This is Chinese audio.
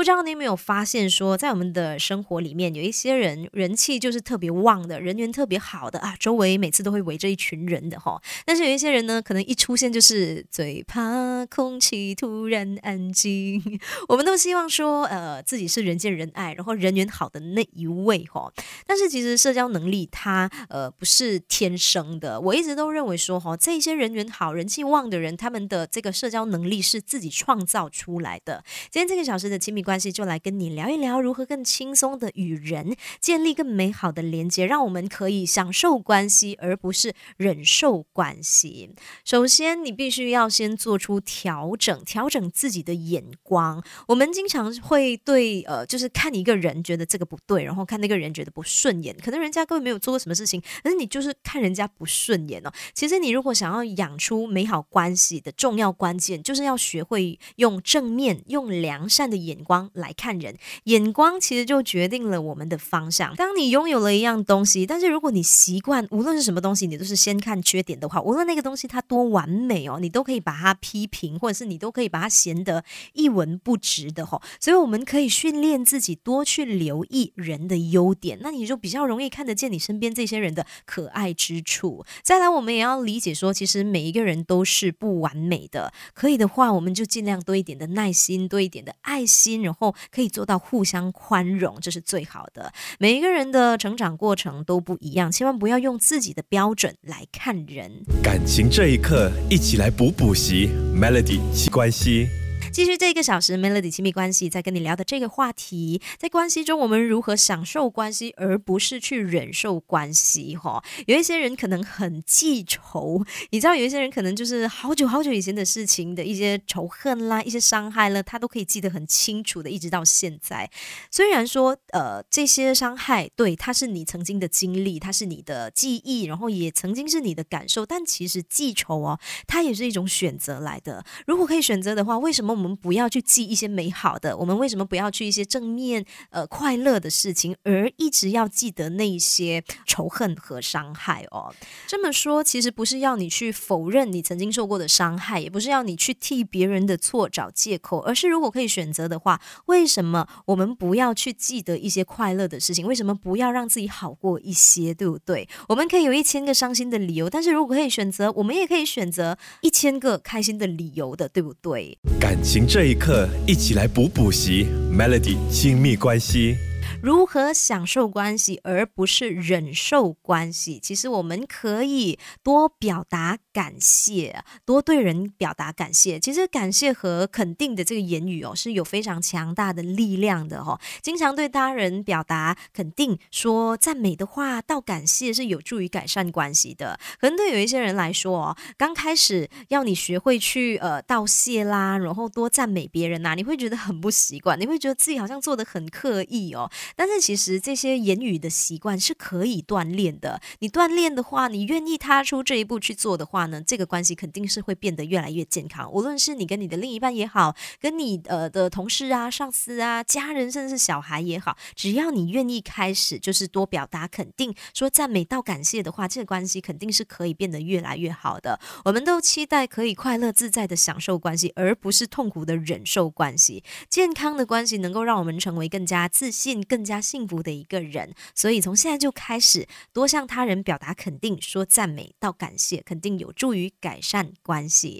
不知道你有没有发现，说在我们的生活里面，有一些人人气就是特别旺的，人缘特别好的啊，周围每次都会围着一群人的哈。但是有一些人呢，可能一出现就是最怕空气突然安静。我们都希望说，呃，自己是人见人爱，然后人缘好的那一位哈。但是其实社交能力它呃不是天生的，我一直都认为说哈，这些人缘好、人气旺的人，他们的这个社交能力是自己创造出来的。今天这个小时的亲密关。关系就来跟你聊一聊，如何更轻松的与人建立更美好的连接，让我们可以享受关系，而不是忍受关系。首先，你必须要先做出调整，调整自己的眼光。我们经常会对呃，就是看一个人觉得这个不对，然后看那个人觉得不顺眼，可能人家根本没有做过什么事情，但是你就是看人家不顺眼哦。其实你如果想要养出美好关系的重要关键，就是要学会用正面、用良善的眼光。来看人，眼光其实就决定了我们的方向。当你拥有了一样东西，但是如果你习惯无论是什么东西，你都是先看缺点的话，无论那个东西它多完美哦，你都可以把它批评，或者是你都可以把它嫌得一文不值的哈。所以我们可以训练自己多去留意人的优点，那你就比较容易看得见你身边这些人的可爱之处。再来，我们也要理解说，其实每一个人都是不完美的，可以的话，我们就尽量多一点的耐心，多一点的爱心。然后可以做到互相宽容，这是最好的。每一个人的成长过程都不一样，千万不要用自己的标准来看人。感情这一刻，一起来补补习，Melody 七关系。继续这一个小时，Melody 亲密关系在跟你聊的这个话题，在关系中我们如何享受关系，而不是去忍受关系？哈，有一些人可能很记仇，你知道，有一些人可能就是好久好久以前的事情的一些仇恨啦，一些伤害了，他都可以记得很清楚的，一直到现在。虽然说，呃，这些伤害对他是你曾经的经历，他是你的记忆，然后也曾经是你的感受，但其实记仇哦，它也是一种选择来的。如果可以选择的话，为什么？我们不要去记一些美好的，我们为什么不要去一些正面、呃快乐的事情，而一直要记得那些仇恨和伤害哦？这么说，其实不是要你去否认你曾经受过的伤害，也不是要你去替别人的错找借口，而是如果可以选择的话，为什么我们不要去记得一些快乐的事情？为什么不要让自己好过一些？对不对？我们可以有一千个伤心的理由，但是如果可以选择，我们也可以选择一千个开心的理由的，对不对？感。行这一刻，一起来补补习，Melody 亲密关系。如何享受关系，而不是忍受关系？其实我们可以多表达感谢，多对人表达感谢。其实感谢和肯定的这个言语哦，是有非常强大的力量的哈。经常对他人表达肯定、说赞美的话，到感谢是有助于改善关系的。可能对有一些人来说哦，刚开始要你学会去呃道谢啦，然后多赞美别人呐，你会觉得很不习惯，你会觉得自己好像做的很刻意哦。但是其实这些言语的习惯是可以锻炼的。你锻炼的话，你愿意踏出这一步去做的话呢，这个关系肯定是会变得越来越健康。无论是你跟你的另一半也好，跟你呃的同事啊、上司啊、家人，甚至是小孩也好，只要你愿意开始，就是多表达肯定、说赞美到感谢的话，这个关系肯定是可以变得越来越好的。我们都期待可以快乐自在的享受关系，而不是痛苦的忍受关系。健康的关系能够让我们成为更加自信、更加幸福的一个人，所以从现在就开始多向他人表达肯定，说赞美到感谢，肯定有助于改善关系。